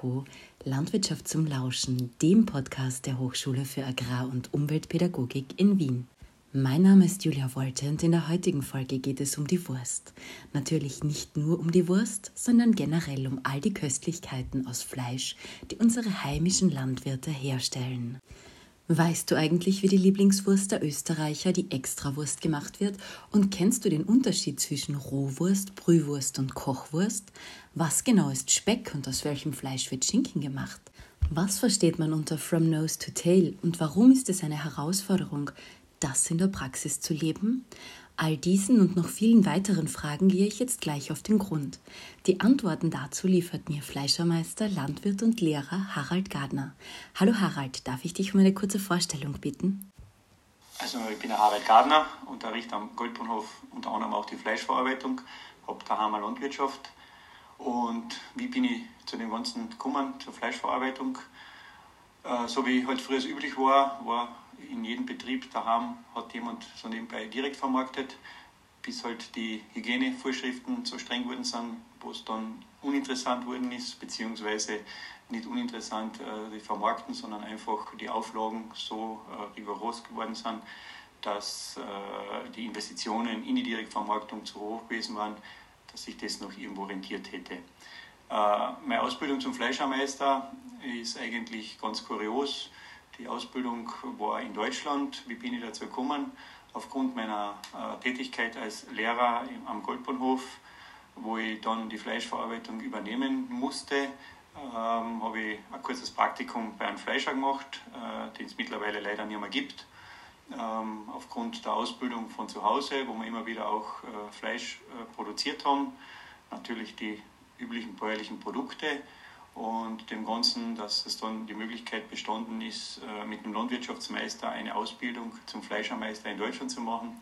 Co. Landwirtschaft zum Lauschen, dem Podcast der Hochschule für Agrar- und Umweltpädagogik in Wien. Mein Name ist Julia Wolte und in der heutigen Folge geht es um die Wurst. Natürlich nicht nur um die Wurst, sondern generell um all die Köstlichkeiten aus Fleisch, die unsere heimischen Landwirte herstellen. Weißt du eigentlich, wie die Lieblingswurst der Österreicher, die Extrawurst, gemacht wird? Und kennst du den Unterschied zwischen Rohwurst, Brühwurst und Kochwurst? Was genau ist Speck und aus welchem Fleisch wird Schinken gemacht? Was versteht man unter From Nose to Tail und warum ist es eine Herausforderung, das in der Praxis zu leben? All diesen und noch vielen weiteren Fragen gehe ich jetzt gleich auf den Grund. Die Antworten dazu liefert mir Fleischermeister, Landwirt und Lehrer Harald Gardner. Hallo Harald, darf ich dich um eine kurze Vorstellung bitten? Also ich bin Harald Gardner, unterrichte am Goldbrunhof unter anderem auch die Fleischverarbeitung, habe daheim eine Landwirtschaft. Und wie bin ich zu dem Ganzen gekommen, zur Fleischverarbeitung? Äh, so wie halt früher üblich war, war in jedem Betrieb daheim hat jemand so nebenbei direkt vermarktet, bis halt die Hygienevorschriften so streng geworden sind, wo es dann uninteressant geworden ist, beziehungsweise nicht uninteressant äh, die Vermarkten, sondern einfach die Auflagen so äh, rigoros geworden sind, dass äh, die Investitionen in die Direktvermarktung zu hoch gewesen waren, dass sich das noch irgendwo rentiert hätte. Äh, meine Ausbildung zum Fleischermeister ist eigentlich ganz kurios. Die Ausbildung war in Deutschland. Wie bin ich dazu gekommen? Aufgrund meiner äh, Tätigkeit als Lehrer am Goldbahnhof, wo ich dann die Fleischverarbeitung übernehmen musste, ähm, habe ich ein kurzes Praktikum bei einem Fleischer gemacht, äh, den es mittlerweile leider nicht mehr gibt. Ähm, aufgrund der Ausbildung von zu Hause, wo wir immer wieder auch äh, Fleisch äh, produziert haben. Natürlich die üblichen bäuerlichen Produkte und dem Ganzen, dass es dann die Möglichkeit bestanden ist, äh, mit dem Landwirtschaftsmeister eine Ausbildung zum Fleischermeister in Deutschland zu machen,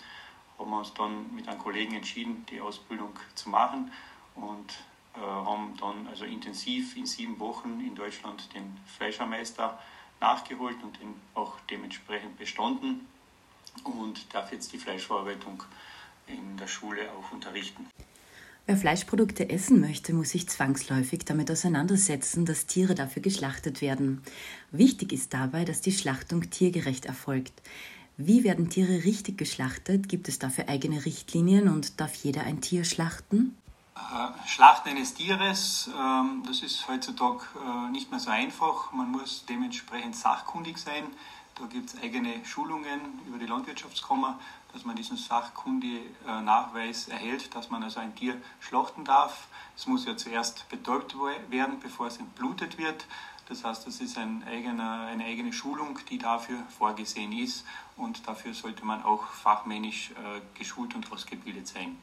haben wir uns dann mit einem Kollegen entschieden, die Ausbildung zu machen und äh, haben dann also intensiv in sieben Wochen in Deutschland den Fleischermeister nachgeholt und den auch dementsprechend bestanden und darf jetzt die Fleischverarbeitung in der Schule auch unterrichten. Wer Fleischprodukte essen möchte, muss sich zwangsläufig damit auseinandersetzen, dass Tiere dafür geschlachtet werden. Wichtig ist dabei, dass die Schlachtung tiergerecht erfolgt. Wie werden Tiere richtig geschlachtet? Gibt es dafür eigene Richtlinien und darf jeder ein Tier schlachten? Schlachten eines Tieres, ähm, das ist heutzutage äh, nicht mehr so einfach. Man muss dementsprechend sachkundig sein. Da gibt es eigene Schulungen über die Landwirtschaftskammer, dass man diesen Sachkunde-Nachweis erhält, dass man also ein Tier schlachten darf. Es muss ja zuerst betäubt werden, bevor es entblutet wird. Das heißt, das ist ein eigener, eine eigene Schulung, die dafür vorgesehen ist und dafür sollte man auch fachmännisch äh, geschult und ausgebildet sein.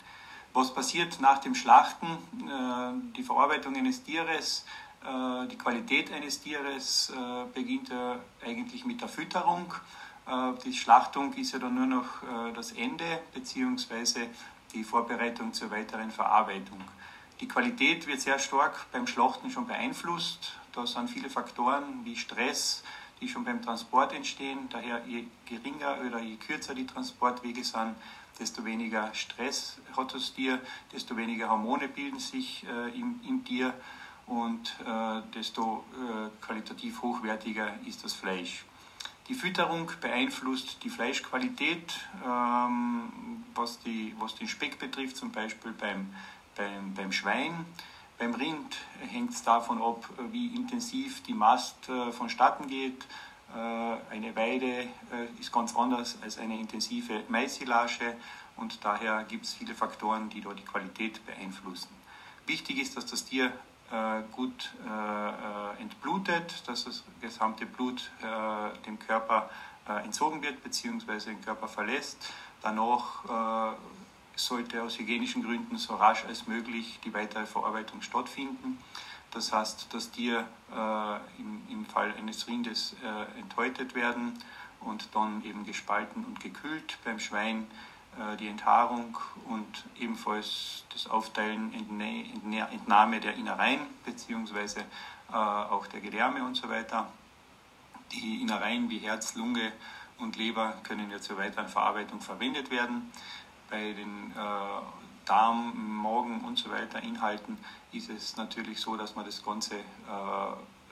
Was passiert nach dem Schlachten? Äh, die Verarbeitung eines Tieres äh, die Qualität eines Tieres äh, beginnt ja eigentlich mit der Fütterung. Äh, die Schlachtung ist ja dann nur noch das Ende bzw. die Vorbereitung zur weiteren Verarbeitung. Die Qualität wird sehr stark beim Schlachten schon beeinflusst. Da sind viele Faktoren wie Stress, die schon beim Transport entstehen. Daher je geringer oder je kürzer die Transportwege sind, desto weniger Stress hat das Tier, desto weniger Hormone bilden sich im, im Tier und äh, desto äh, qualitativ hochwertiger ist das Fleisch. Die Fütterung beeinflusst die Fleischqualität, ähm, was, die, was den Speck betrifft, zum Beispiel beim, beim, beim Schwein. Beim Rind hängt es davon ab, wie intensiv die Mast äh, vonstatten geht. Äh, eine Weide äh, ist ganz anders als eine intensive Maissilage und daher gibt es viele Faktoren, die da die Qualität beeinflussen. Wichtig ist, dass das Tier gut äh, äh, entblutet, dass das gesamte Blut dem Körper entzogen wird bzw. den Körper verlässt. Danach sollte aus hygienischen Gründen so rasch als möglich die weitere Verarbeitung stattfinden. Das heißt, das Tier äh, im, im, Fall eines Rindes äh, enthäutet werden und dann eben gespalten und gekühlt. Beim Schwein äh, die Enthaarung und ebenfalls das Aufteilen, Entnahme der Innereien beziehungsweise äh, auch der Gedärme und so weiter. Die Innereien wie Herz, Lunge und Leber können ja zur weiteren Verarbeitung verwendet werden. Bei den, äh, Darm, Magen und so weiter Inhalten ist es natürlich so, dass man das Ganze äh,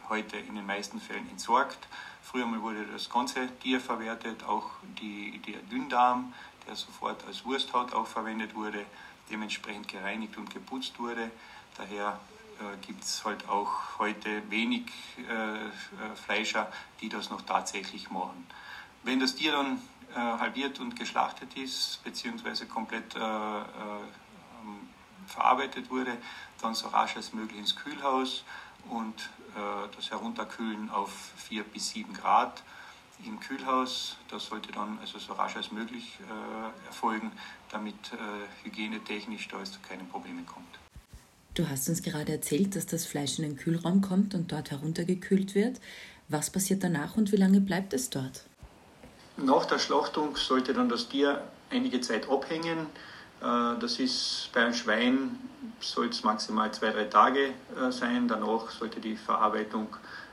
heute in den meisten Fällen entsorgt. Früher mal wurde das ganze Tier verwertet, auch die, der Dünndarm, der sofort als Wursthaut auch verwendet wurde, dementsprechend gereinigt und geputzt wurde. Daher äh, gibt es halt auch heute wenig äh, Fleischer, die das noch tatsächlich machen. Wenn das Tier dann äh, halbiert und geschlachtet ist, beziehungsweise komplett äh, äh, verarbeitet wurde, dann so rasch als möglich ins Kühlhaus und äh, das Herunterkühlen auf 4 bis 7 Grad im Kühlhaus. Das sollte dann also so rasch als möglich äh, erfolgen, damit äh, hygienetechnisch da es zu keinen Problemen kommt. Du hast uns gerade erzählt, dass das Fleisch in den Kühlraum kommt und dort heruntergekühlt wird. Was passiert danach und wie lange bleibt es dort? Nach der Schlachtung sollte dann das Tier einige Zeit abhängen. Äh, das ist bei einem Schwein soll es maximal zwei, drei Tage äh, sein. Danach sollte die Verarbeitung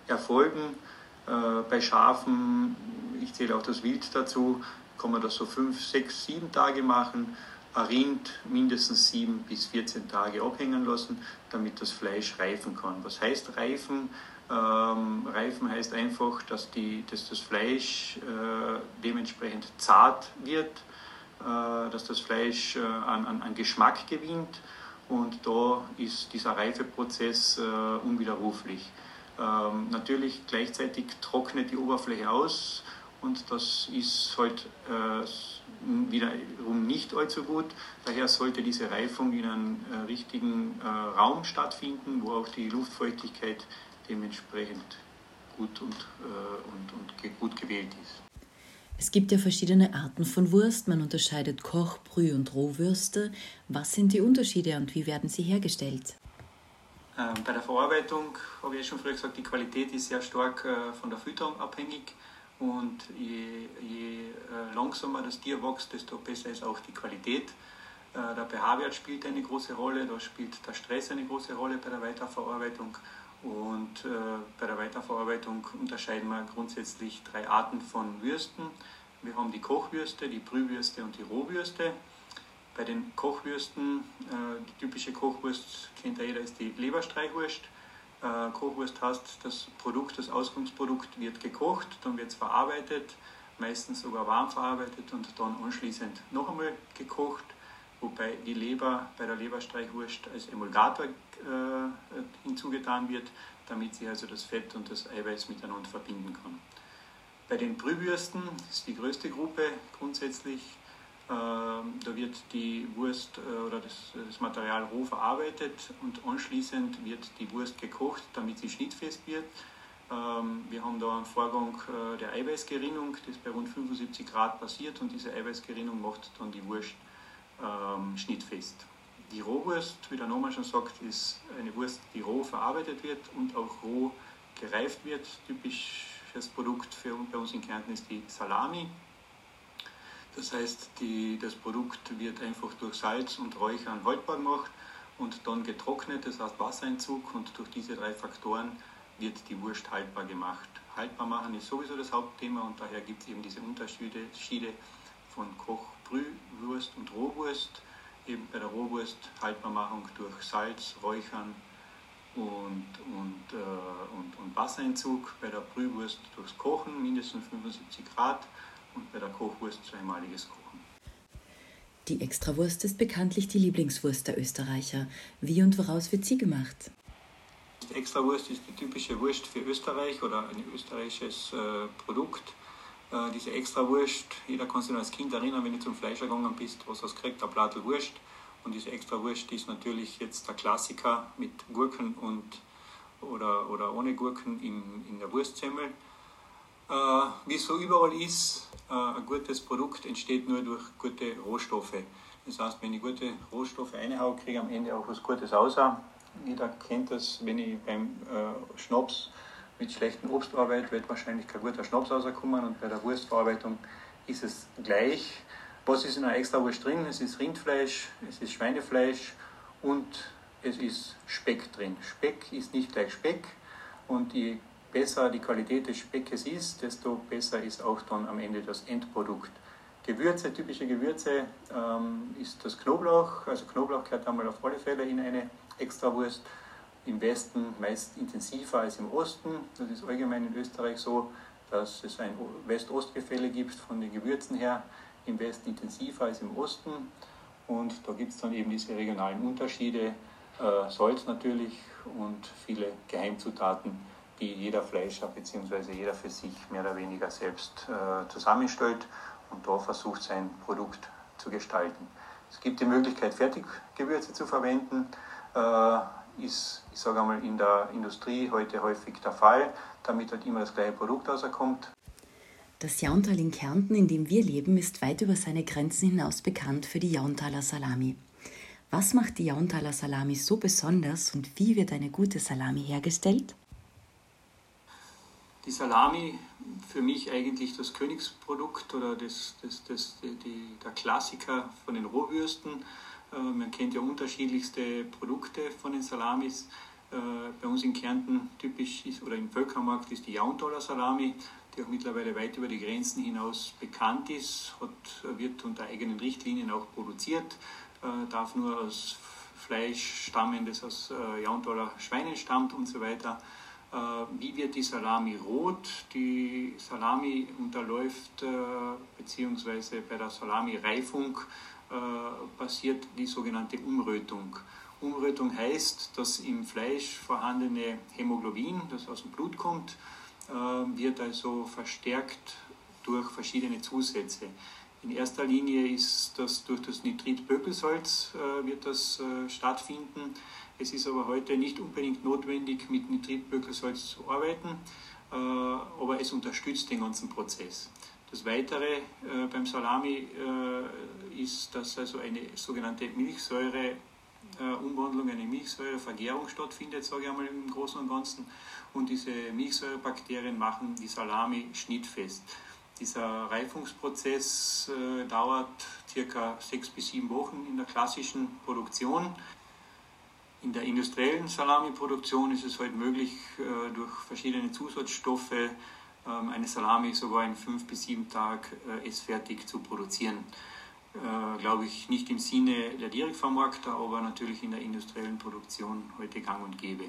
erfolgen. Äh, bei Schafen, ich zähle auch das Wild dazu, kann man das so fünf, sechs, sieben Tage machen. Ein Rind mindestens sieben bis 14 Tage abhängen lassen, damit das Fleisch reifen kann. Was heißt reifen? Ähm, reifen heißt einfach, dass, die, dass das Fleisch äh, dementsprechend zart wird, äh, dass das Fleisch äh, an, an, an, Geschmack gewinnt und da ist dieser Reifeprozess äh, unwiderruflich. Ähm, natürlich gleichzeitig trocknet die Oberfläche aus und das ist halt äh, wiederum nicht allzu gut. Daher sollte diese Reifung in einem äh, richtigen äh, Raum stattfinden, wo auch die Luftfeuchtigkeit dementsprechend gut und, äh, und, und gut gewählt ist. Es gibt ja verschiedene Arten von Wurst. Man unterscheidet Koch-, Brüh- und Rohwürste. Was sind die Unterschiede und wie werden sie hergestellt? Ähm, bei der Verarbeitung habe ich schon früher gesagt, die Qualität ist sehr stark äh, von der Fütterung abhängig. Und je, je äh, langsamer das Tier wächst, desto besser ist auch die Qualität. Äh, der pH-Wert spielt eine große Rolle, da spielt der Stress eine große Rolle bei der Weiterverarbeitung. Und äh, bei der Weiterverarbeitung unterscheiden wir grundsätzlich drei Arten von Würsten. Wir haben die Kochwürste, die Brühwürste und die Rohwürste. Bei den Kochwürsten, äh, die typische Kochwurst kennt ja jeder, ist die Leberstreichwurst. Äh, Kochwurst heißt, das Produkt, das Ausgangsprodukt wird gekocht, dann wird es verarbeitet, meistens sogar warm verarbeitet und dann anschließend noch einmal gekocht wobei die Leber bei der Leberstreichwurst als Emulgator äh, hinzugetan wird, damit sie also das Fett und das Eiweiß miteinander verbinden kann. Bei den Brühwürsten ist die größte Gruppe grundsätzlich. Äh, da wird die Wurst äh, oder das, das, Material roh verarbeitet und anschließend wird die Wurst gekocht, damit sie schnittfest wird. Ähm, wir haben da einen Vorgang äh, der Eiweißgerinnung, das bei rund 75 Grad passiert und diese Eiweißgerinnung macht dann die Wurst ähm, schnittfest. Die Rohwurst, wie der Name schon sagt, ist eine Wurst, die roh verarbeitet wird und auch roh gereift wird. Typisches Produkt für, bei uns in Kärnten ist die Salami. Das heißt, die, das Produkt wird einfach durch Salz und Räuchern haltbar gemacht und dann getrocknet, das heißt Wassereinzug und durch diese drei Faktoren wird die Wurst haltbar gemacht. Haltbar machen ist sowieso das Hauptthema und daher gibt es eben diese Unterschiede von Koch, Brühwurst und Rohwurst. Eben bei der Rohwurst Haltbarmachung durch Salz, Räuchern und, und, äh, und, und Wassereinzug. Bei der Brühwurst durchs Kochen mindestens 75 Grad und bei der Kochwurst zweimaliges Kochen. Die Extrawurst ist bekanntlich die Lieblingswurst der Österreicher. Wie und woraus wird sie gemacht? Die Extrawurst ist die typische Wurst für Österreich oder ein österreichisches äh, Produkt. Äh, diese extra Wurst, jeder kann sich noch als Kind erinnern, wenn du zum Fleischer gegangen bist, was hast du gekriegt, ein Blattl Wurst. Und diese extra Wurst ist natürlich jetzt der Klassiker mit Gurken und oder, oder ohne Gurken in, in der Wurstsemmel. Äh, wie es so überall ist, äh, ein gutes Produkt entsteht nur durch gute Rohstoffe. Das heißt, wenn ich gute Rohstoffe einhaue, kriege ich am Ende auch was Gutes raus. Jeder kennt das, wenn ich beim äh, Schnaps mit schlechten Obstarbeit wird wahrscheinlich kein guter Schnaps rauskommen und bei der Wurstverarbeitung ist es gleich. Was ist in einer Extrawurst drin? Es ist Rindfleisch, es ist Schweinefleisch und es ist Speck drin. Speck ist nicht gleich Speck und je besser die Qualität des Speckes ist, desto besser ist auch dann am Ende das Endprodukt. Gewürze, typische Gewürze ähm, ist das Knoblauch. Also Knoblauch gehört einmal auf alle Fälle in eine Extrawurst. Im Westen meist intensiver als im Osten. Das ist allgemein in Österreich so, dass es ein West-Ost-Gefälle gibt von den Gewürzen her. Im Westen intensiver als im Osten. Und da gibt es dann eben diese regionalen Unterschiede. Äh, Salz natürlich und viele Geheimzutaten, die jeder Fleischer bzw. jeder für sich mehr oder weniger selbst äh, zusammenstellt und da versucht sein Produkt zu gestalten. Es gibt die Möglichkeit, Fertiggewürze zu verwenden. Äh, ist, ich sage einmal, in der Industrie heute häufig der Fall, damit halt immer das gleiche Produkt rauskommt. Das Jauntal in Kärnten, in dem wir leben, ist weit über seine Grenzen hinaus bekannt für die Jauntaler Salami. Was macht die Jauntaler Salami so besonders und wie wird eine gute Salami hergestellt? Die Salami für mich eigentlich das Königsprodukt oder das, das, das, die, der Klassiker von den Rohwürsten. Äh, man kennt ja unterschiedlichste Produkte von den Salamis. Äh, bei uns in Kärnten typisch ist, oder im Völkermarkt ist die Jauntaler Salami, die auch mittlerweile weit über die Grenzen hinaus bekannt ist, hat, wird unter eigenen Richtlinien auch produziert, äh, darf nur aus Fleisch stammen, das aus Jauntaler Schweinen stammt und so weiter. Wie wird die Salami rot? Die Salami unterläuft, beziehungsweise bei der Salami-Reifung passiert die sogenannte Umrötung. Umrötung heißt, dass im Fleisch vorhandene Hämoglobin, das aus dem Blut kommt, äh, wird also verstärkt durch verschiedene Zusätze. In erster Linie ist das durch das Nitritbökelsalz äh, wird das äh, stattfinden. Es ist aber heute nicht unbedingt notwendig, mit Nitritbökelsalz zu arbeiten, aber es unterstützt den ganzen Prozess. Das Weitere beim Salami ist, dass also eine sogenannte Milchsäure äh, Umwandlung, eine Milchsäurevergärung stattfindet, sage ich einmal im Großen und Ganzen. Und diese Milchsäurebakterien machen die Salami schnittfest. Dieser Reifungsprozess äh, dauert circa sechs bis sieben Wochen in der klassischen Produktion. In der industriellen Salamiproduktion ist es heute halt möglich, äh, durch verschiedene Zusatzstoffe ähm, eine Salami sogar in fünf bis sieben Tagen äh, essfertig zu produzieren äh, glaube ich, nicht im Sinne der Direktvermarkter, aber natürlich in der industriellen Produktion heute gang und gäbe.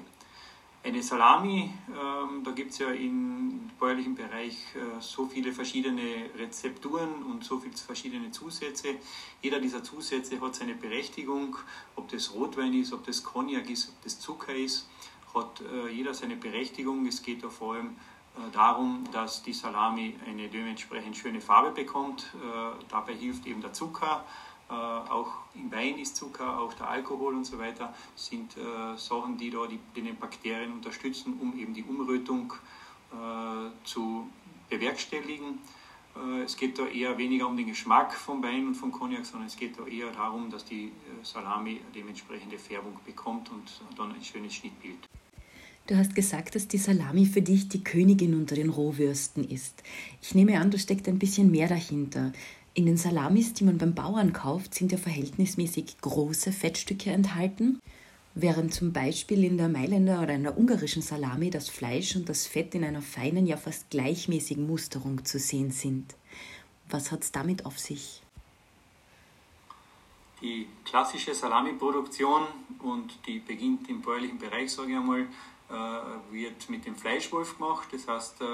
Eine Salami, ähm, da gibt es ja im bäuerlichen Bereich äh, so viele verschiedene Rezepturen und so viele verschiedene Zusätze. Jeder dieser Zusätze hat seine Berechtigung, ob das Rotwein ist, ob das Cognac ist, ob das Zucker ist, hat äh, jeder seine Berechtigung. Es geht da vor allem äh, darum, dass die Salami eine dementsprechend schöne Farbe bekommt. Äh, dabei hilft eben der Zucker. Äh, auch im Wein ist Zucker, auch der Alkohol und so weiter sind Sachen, die da die, den Bakterien unterstützen, um eben die Umrötung zu bewerkstelligen. Es geht da eher weniger um den Geschmack vom Wein und vom Cognac, sondern es geht da eher darum, dass die Salami dementsprechende Färbung bekommt und dann ein schönes Schnittbild. Du hast gesagt, dass die Salami für dich die Königin unter den Rohwürsten ist. Ich nehme an, da steckt ein bisschen mehr dahinter. In den Salamis, die man beim Bauern kauft, sind ja verhältnismäßig große Fettstücke enthalten, während zum Beispiel in der Mailänder oder in der ungarischen Salami das Fleisch und das Fett in einer feinen, ja fast gleichmäßigen Musterung zu sehen sind. Was hat es damit auf sich? Die klassische Salamiproduktion und die beginnt im bäuerlichen Bereich, sage ich einmal, äh, wird mit dem Fleischwolf gemacht. Das heißt, äh,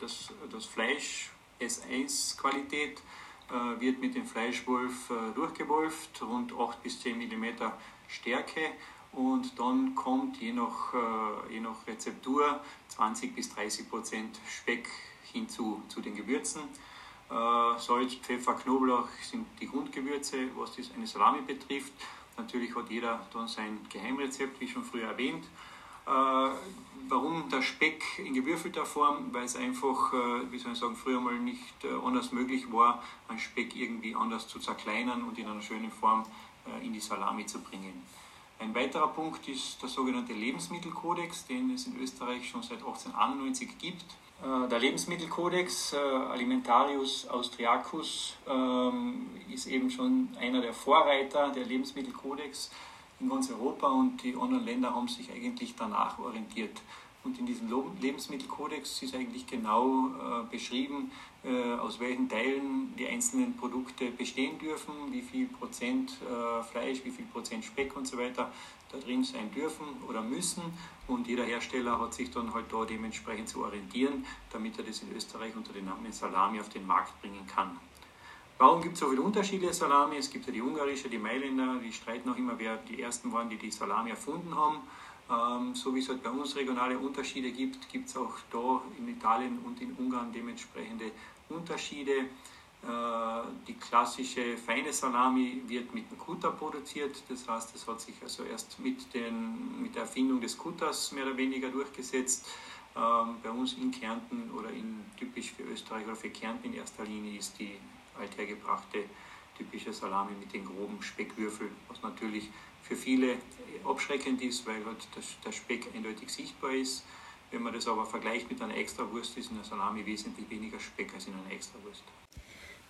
das, das Fleisch S1-Qualität äh, wird mit dem Fleischwolf durchgewolft, rund 8 bis 10 mm Stärke. Und dann kommt je nach, je nach Rezeptur 20 bis 30 Prozent Speck hinzu zu den Gewürzen. Salz, Pfeffer, Knoblauch sind die Grundgewürze, was das eine Salami betrifft. Natürlich hat jeder dann sein Geheimrezept, wie schon früher erwähnt. Äh, warum der Speck in gewürfelter Form? Weil es einfach, äh, wie soll ich sagen, früher mal nicht äh, anders möglich war, einen Speck irgendwie anders zu zerkleinern und in einer schönen Form in die Salami zu bringen. Ein weiterer Punkt ist der sogenannte Lebensmittelkodex, den es in Österreich schon seit 1891 gibt. Der Lebensmittelkodex Alimentarius Austriacus ähm, ist eben schon einer der Vorreiter der Lebensmittelkodex in ganz Europa und die anderen Länder haben sich eigentlich danach orientiert. Und in diesem Lebensmittelkodex ist eigentlich genau äh, beschrieben, äh, aus welchen Teilen die einzelnen Produkte bestehen dürfen, wie viel Prozent äh, Fleisch, wie viel Prozent Speck und so weiter da drin sein dürfen oder müssen. Und jeder Hersteller hat sich dann halt da dementsprechend zu orientieren, damit er das in Österreich unter dem Namen Salami auf den Markt bringen kann. Warum gibt es so viele Unterschiede Salami? Es gibt ja die ungarische, die Mailänder, die streiten auch immer, wer die ersten waren, die die Salami erfunden haben. Ähm, so wie es halt bei uns regionale Unterschiede gibt, gibt es auch da in Italien und in Ungarn dementsprechende Unterschiede. Äh, die klassische feine Salami wird mit dem Kutter produziert, das heißt, es hat sich also erst mit, den, mit der Erfindung des Kutters mehr oder weniger durchgesetzt. Ähm, bei uns in Kärnten oder in, typisch für Österreich oder für Kärnten in erster Linie ist die althergebrachte typische Salami mit den groben Speckwürfeln, was natürlich für viele abschreckend ist, weil halt der Speck eindeutig sichtbar ist. Wenn man das aber vergleicht mit einer Extrawurst, ist in der Salami wesentlich weniger Speck als in einer Extrawurst.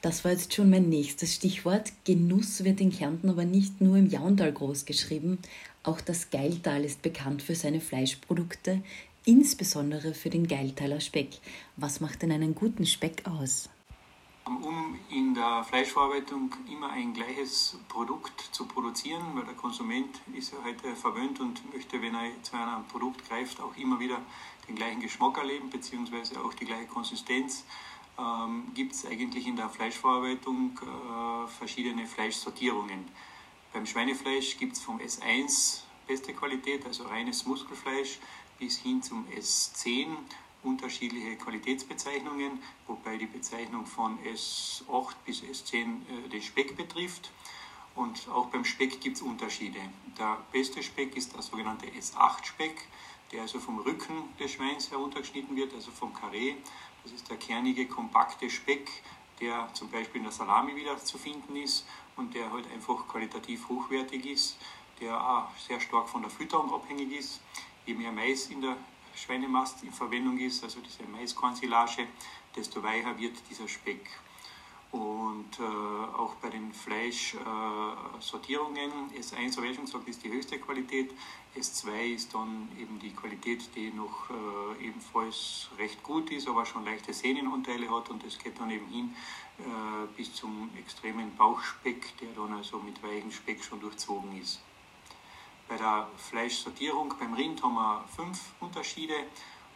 Das war jetzt schon mein nächstes Stichwort. Genuss wird in Kärnten aber nicht nur im Jauntal groß geschrieben. Auch das Geiltal ist bekannt für seine Fleischprodukte, insbesondere für den Geiltaler Speck. Was macht denn einen guten Speck aus? Um in der Fleischverarbeitung immer ein gleiches Produkt zu produzieren, weil der Konsument ist ja heute verwöhnt und möchte, wenn er zu einem Produkt greift, auch immer wieder den gleichen Geschmack erleben, beziehungsweise auch die gleiche Konsistenz, ähm, gibt es eigentlich in der Fleischverarbeitung äh, verschiedene Fleischsortierungen. Beim Schweinefleisch gibt es vom S1 beste Qualität, also reines Muskelfleisch, bis hin zum S10 unterschiedliche Qualitätsbezeichnungen, wobei die Bezeichnung von S8 bis S10 äh, den Speck betrifft. Und auch beim Speck gibt es Unterschiede. Der beste Speck ist der sogenannte S8-Speck, der also vom Rücken des Schweins heruntergeschnitten wird, also vom Karree. Das ist der kernige, kompakte Speck, der zum Beispiel in der Salami wieder zu finden ist und der halt einfach qualitativ hochwertig ist, der auch sehr stark von der Fütterung abhängig ist. Je mehr Mais in der Schweinemast in Verwendung ist, also diese Maiskornsilage, desto weicher wird dieser Speck. Und äh, auch bei den Fleischsortierungen, äh, S1, habe ist die höchste Qualität. S2 ist dann eben die Qualität, die noch äh, ebenfalls recht gut ist, aber schon leichte Sehnenanteile hat. Und das geht dann eben hin äh, bis zum extremen Bauchspeck, der dann also mit weichem Speck schon durchzogen ist. Bei der Fleischsortierung beim Rind haben wir fünf Unterschiede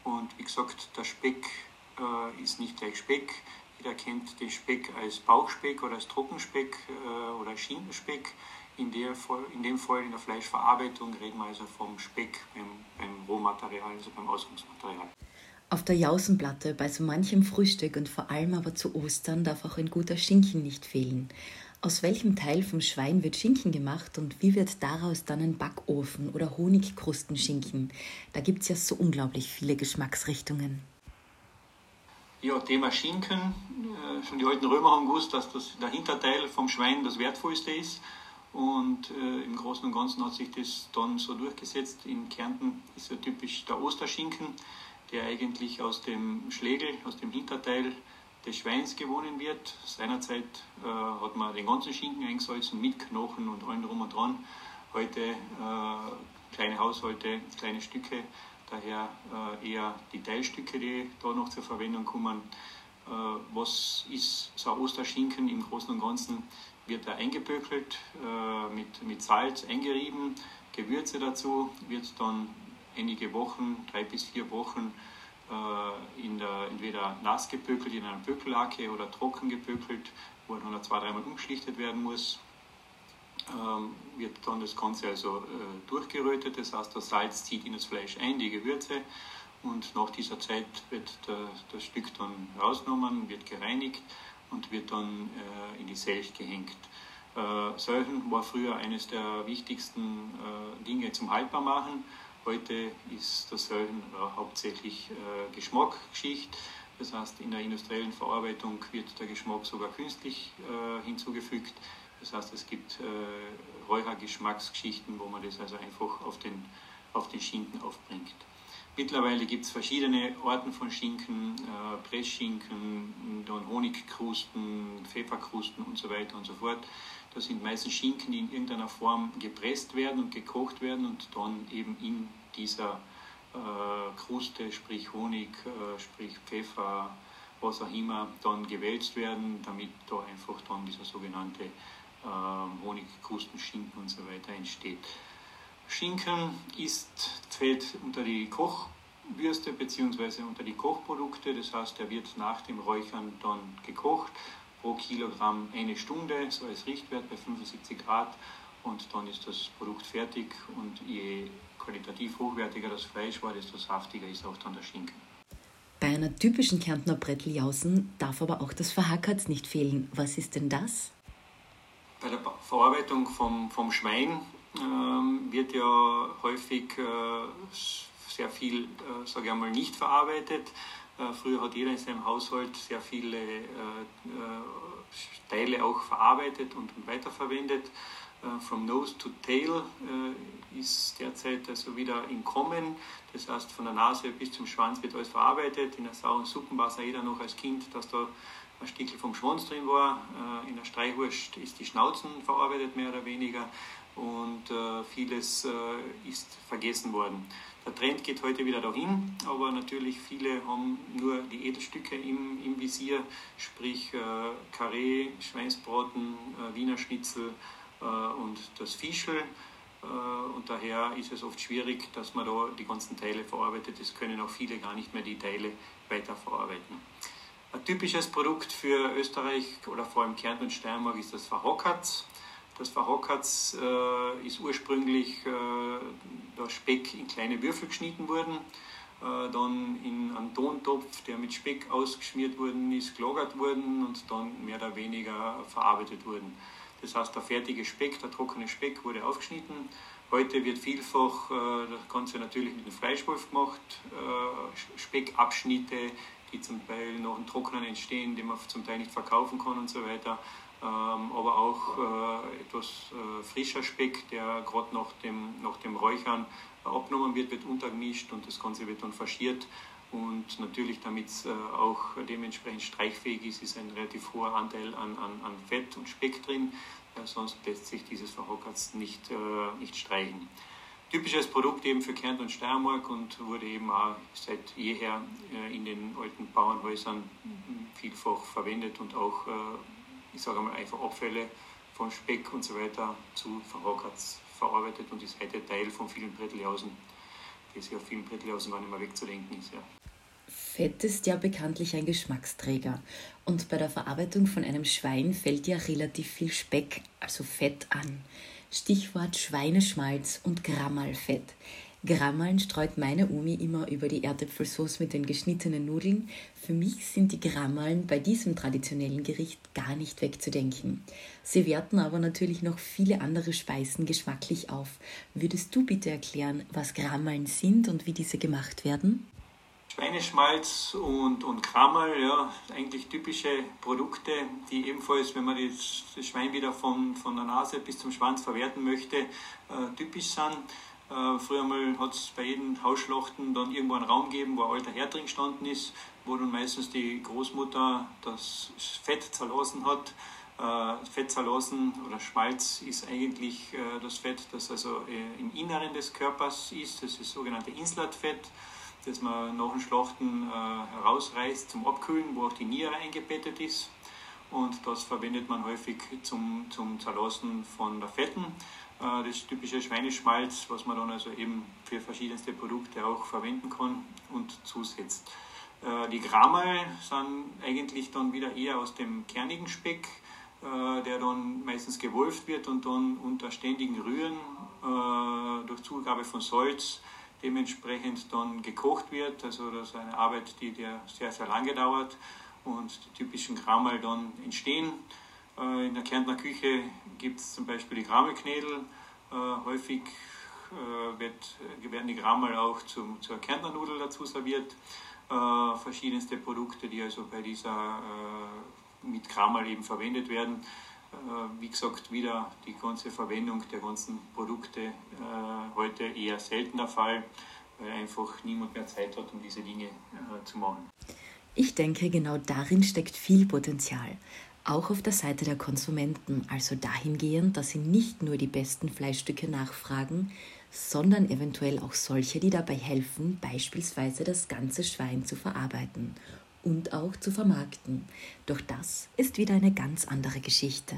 und wie gesagt, der Speck äh, ist nicht gleich Speck. Jeder kennt den Speck als Bauchspeck oder als Trockenspeck äh, oder Schinkenspeck. In, der, in dem Fall in der Fleischverarbeitung reden wir also vom Speck beim, beim Rohmaterial, also beim Ausgangsmaterial. Auf der Jausenplatte bei so manchem Frühstück und vor allem aber zu Ostern darf auch ein guter Schinken nicht fehlen. Aus welchem Teil vom Schwein wird Schinken gemacht und wie wird daraus dann ein Backofen oder Honigkrustenschinken? Da gibt es ja so unglaublich viele Geschmacksrichtungen. Ja, Thema Schinken. Äh, schon die alten Römer haben gewusst, dass das, der Hinterteil vom Schwein das wertvollste ist. Und äh, im Großen und Ganzen hat sich das dann so durchgesetzt. In Kärnten ist ja typisch der Osterschinken, der eigentlich aus dem Schlegel, aus dem Hinterteil des Schweins gewonnen wird. Seinerzeit äh, hat man den ganzen Schinken eingesalzen mit Knochen und allem drum und dran. Heute äh, kleine Haushalte, kleine Stücke, daher äh, eher die Teilstücke, die da noch zur Verwendung kommen. Äh, was ist so ein Osterschinken im Großen und Ganzen? Wird er eingeböckelt, äh, mit, mit Salz eingerieben, Gewürze dazu, wird dann einige Wochen, drei bis vier Wochen, in der, entweder nass geböckelt in einer Böckellacke oder trocken geböckelt, wo dann zwei, dreimal umschlichtet werden muss. Ähm, wird dann das Ganze also äh, durchgerötet, das heißt, das Salz zieht in das Fleisch ein, die Gewürze, und nach dieser Zeit wird der, das Stück dann rausgenommen, wird gereinigt und wird dann äh, in die Selch gehängt. Äh, Sölchen war früher eines der wichtigsten äh, Dinge zum Haltbarmachen. Heute ist das Säulen hauptsächlich äh, Geschmacksgeschichte. Das heißt, in der industriellen Verarbeitung wird der Geschmack sogar künstlich äh, hinzugefügt. Das heißt, es gibt äh, Räuchergeschmacksgeschichten, wo man das also einfach auf den, auf den Schinken aufbringt. Mittlerweile gibt es verschiedene Arten von Schinken, äh, Pressschinken, dann Honigkrusten, Pfefferkrusten und so weiter und so fort. Das sind meistens Schinken, die in irgendeiner Form gepresst werden und gekocht werden und dann eben in dieser äh, Kruste, sprich Honig, äh, sprich Pfeffer, was auch immer, dann gewälzt werden, damit da einfach dann dieser sogenannte äh, Honigkrustenschinken und so weiter entsteht. Schinken ist, fällt unter die Kochwürste bzw. unter die Kochprodukte, das heißt, er wird nach dem Räuchern dann gekocht, pro Kilogramm eine Stunde, so als Richtwert bei 75 Grad und dann ist das Produkt fertig und je qualitativ hochwertiger das Fleisch war, desto saftiger ist auch dann der Schinken. Bei einer typischen Kärntner Bretteljausen darf aber auch das Verhackerts nicht fehlen. Was ist denn das? Bei der Verarbeitung vom, vom Schwein ähm, wird ja häufig äh, sehr viel, äh, sage ich einmal, nicht verarbeitet. Äh, früher hat jeder in seinem Haushalt sehr viele äh, äh, Teile auch verarbeitet und, weiterverwendet. From Nose to Tail ist derzeit also wieder im Kommen. Das heißt, von der Nase bis zum Schwanz wird alles verarbeitet. In der sauren Suppen weiß jeder noch als Kind, dass da ein Stückchen vom Schwanz drin war. In der Streichwurst ist die Schnauzen verarbeitet, mehr oder weniger. Und vieles ist vergessen worden. Der Trend geht heute wieder dahin, aber natürlich viele haben nur die Edelstücke im, im Visier, sprich äh, Karree, Schweinsbraten, äh, Wiener Schnitzel äh, und das Fischl. Äh, und daher ist es oft schwierig, dass man da die ganzen Teile verarbeitet. Es können auch viele gar nicht mehr die Teile weiterverarbeiten. Ein typisches Produkt für Österreich oder vor allem Kärnten und Steiermark ist das Verhockertz. Das Verhockertz äh, ist ursprünglich äh, der Speck in kleine Würfel geschnitten worden, äh, dann in einen Tontopf, der mit Speck ausgeschmiert worden ist, gelagert worden und dann mehr oder weniger verarbeitet worden. Das heißt, der fertige Speck, der trockene Speck wurde aufgeschnitten. Heute wird vielfach äh, das Ganze natürlich mit dem Fleischwolf gemacht, äh, Speckabschnitte, die zum Teil noch im Trocknen entstehen, die man zum Teil nicht verkaufen kann und so weiter. Ähm, aber auch äh, etwas äh, frischer Speck, der gerade nach dem, nach dem Räuchern abgenommen wird, wird untergemischt und das Ganze wird dann faschiert. Und natürlich, damit es äh, auch dementsprechend streichfähig ist, ist ein relativ hoher Anteil an, an, an Fett und Speck drin. sonst lässt sich dieses Verhockerts nicht, nicht streichen. Typisches Produkt eben für Kärnten und Steiermark und wurde eben auch seit jeher in den alten Bauernhäusern vielfach verwendet und auch ich sage mal einfach Abfälle von Speck und so weiter zu Verhockerts verarbeitet und ist heute Teil von vielen Bretteljausen, das ja vielen Bretteljausen gar nicht mehr wegzudenken ist. Ja. Fett ist ja bekanntlich ein Geschmacksträger und bei der Verarbeitung von einem Schwein fällt ja relativ viel Speck, also Fett an. Stichwort Schweineschmalz und Grammalfett. Grammaln streut meine Omi immer über die Erdäpfelsauce mit den geschnittenen Nudeln. Für mich sind die Grammaln bei diesem traditionellen Gericht gar nicht wegzudenken. Sie werten aber natürlich noch viele andere Speisen geschmacklich auf. Würdest du bitte erklären, was Grammaln sind und wie diese gemacht werden? Schweineschmalz und, und Krammerl, ja, eigentlich typische Produkte, die ebenfalls, wenn man das, das Schwein wieder von, von der Nase bis zum Schwanz verwerten möchte, äh, typisch sind. Äh, früher mal hat es bei jedem Hausschlachten dann irgendwo einen Raum gegeben, wo ein alter Herd drin gestanden ist, wo dann meistens die Großmutter das Fett zerlassen hat. Äh, Fett zerlassen oder Schmalz ist eigentlich äh, das Fett, das also äh, im Inneren des Körpers ist. Das ist das sogenannte Inslatfett, das man nach dem Schlachten äh, herausreißt zum Abkühlen, wo auch die Niere eingebettet ist. Und das verwendet man häufig zum, zum Zerlassen von der Fetten. Äh, das typische Schweineschmalz, was man dann also eben für verschiedenste Produkte auch verwenden kann und zusetzt. Äh, die Gramal sind eigentlich dann wieder eher aus dem kernigen Speck, äh, der dann meistens gewolft wird und dann unter ständigen Rühren durch Zugabe von Salz dementsprechend dann gekocht wird. Also das ist eine Arbeit, die sehr, sehr lange dauert und die typischen Gramal dann entstehen. Äh, in der Kärntner Küche gibt es zum Beispiel die Gramelknädel. Äh, häufig äh, wird, werden die Gramel auch zum, zur Kärntner Nudel dazu serviert. verschiedenste Produkte, die also bei dieser mit Gramel eben verwendet werden. Wie gesagt, wieder die ganze Verwendung der ganzen Produkte heute eher selten der Fall, weil einfach niemand mehr Zeit hat, um diese Dinge zu machen. Ich denke, genau darin steckt viel Potenzial. Auch auf der Seite der Konsumenten, also dahingehend, dass sie nicht nur die besten Fleischstücke nachfragen, sondern eventuell auch solche, die dabei helfen, beispielsweise das ganze Schwein zu verarbeiten. und auch zu vermarkten. Doch das ist wieder eine ganz andere Geschichte.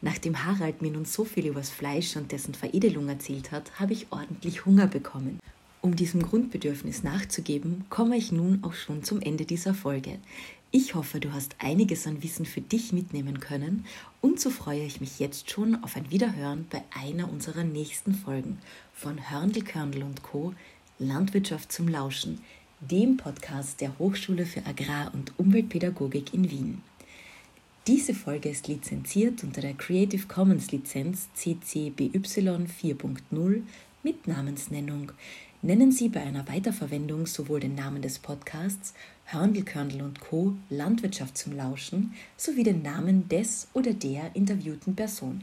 Nachdem Harald mir nun so viel übers Fleisch und dessen Veredelung erzählt hat, habe ich ordentlich Hunger bekommen. Um diesem Grundbedürfnis nachzugeben, komme ich nun auch schon zum Ende dieser Folge. Ich hoffe, du hast einiges an Wissen für dich mitnehmen können und so freue ich mich jetzt schon auf ein Wiederhören bei einer unserer nächsten Folgen von Hörndl Körndl und Co. Landwirtschaft zum Lauschen dem Podcast der Hochschule für Agrar- und Umweltpädagogik in Wien. Diese Folge ist lizenziert unter der Creative Commons Lizenz CC BY 4.0 mit Namensnennung. Nennen Sie bei einer Weiterverwendung sowohl den Namen des Podcasts Hörndl, und Co. Landwirtschaft zum Lauschen sowie den Namen des oder der interviewten Person.